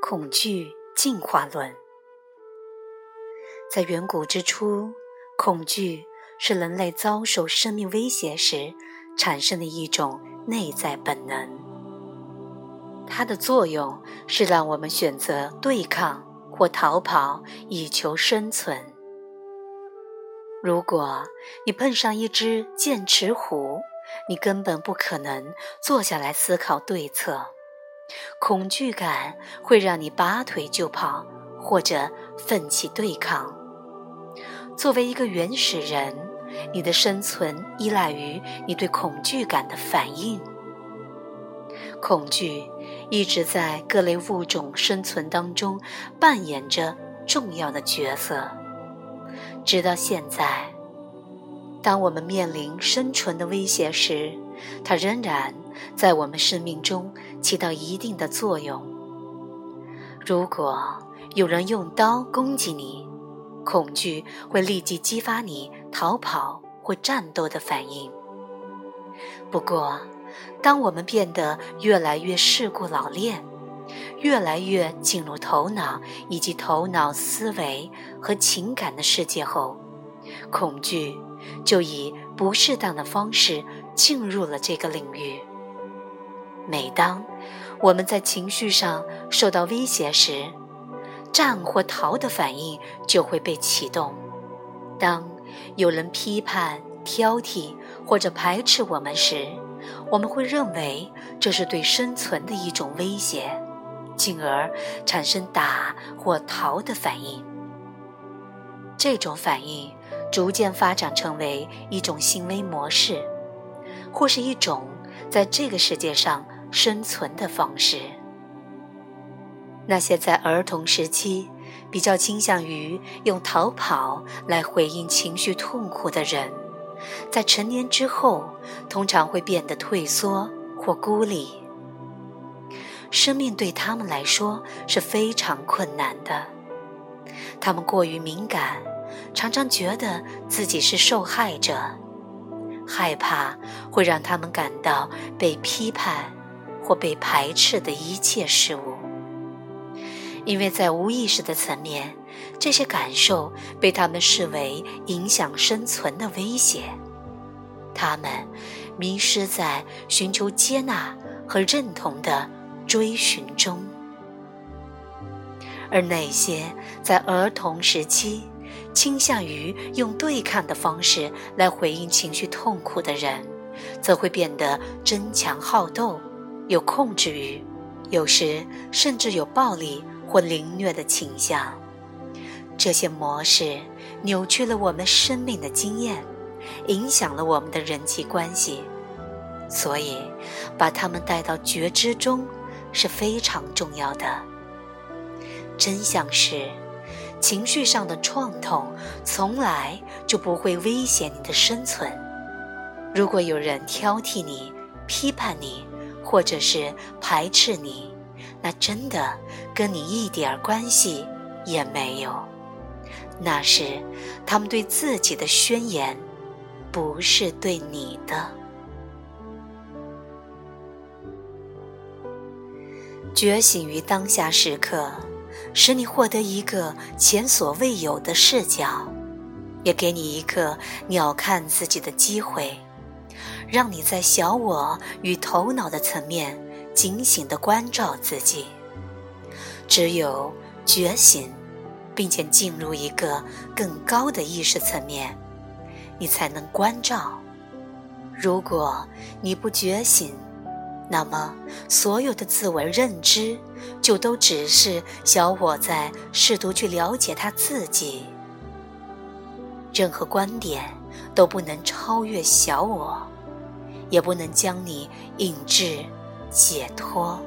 恐惧进化论。在远古之初，恐惧是人类遭受生命威胁时产生的一种内在本能。它的作用是让我们选择对抗或逃跑以求生存。如果你碰上一只剑齿虎，你根本不可能坐下来思考对策。恐惧感会让你拔腿就跑，或者奋起对抗。作为一个原始人，你的生存依赖于你对恐惧感的反应。恐惧一直在各类物种生存当中扮演着重要的角色，直到现在。当我们面临生存的威胁时，它仍然在我们生命中起到一定的作用。如果有人用刀攻击你，恐惧会立即激发你逃跑或战斗的反应。不过，当我们变得越来越世故老练，越来越进入头脑以及头脑思维和情感的世界后，恐惧。就以不适当的方式进入了这个领域。每当我们在情绪上受到威胁时，战或逃的反应就会被启动。当有人批判、挑剔或者排斥我们时，我们会认为这是对生存的一种威胁，进而产生打或逃的反应。这种反应。逐渐发展成为一种行为模式，或是一种在这个世界上生存的方式。那些在儿童时期比较倾向于用逃跑来回应情绪痛苦的人，在成年之后通常会变得退缩或孤立。生命对他们来说是非常困难的，他们过于敏感。常常觉得自己是受害者，害怕会让他们感到被批判或被排斥的一切事物，因为在无意识的层面，这些感受被他们视为影响生存的威胁。他们迷失在寻求接纳和认同的追寻中，而那些在儿童时期。倾向于用对抗的方式来回应情绪痛苦的人，则会变得争强好斗，有控制欲，有时甚至有暴力或凌虐的倾向。这些模式扭曲了我们生命的经验，影响了我们的人际关系。所以，把他们带到觉知中是非常重要的。真相是。情绪上的创痛从来就不会威胁你的生存。如果有人挑剔你、批判你，或者是排斥你，那真的跟你一点关系也没有。那是他们对自己的宣言，不是对你的。觉醒于当下时刻。使你获得一个前所未有的视角，也给你一个鸟瞰自己的机会，让你在小我与头脑的层面警醒地关照自己。只有觉醒，并且进入一个更高的意识层面，你才能关照。如果你不觉醒，那么，所有的自我认知，就都只是小我在试图去了解他自己。任何观点都不能超越小我，也不能将你引至解脱。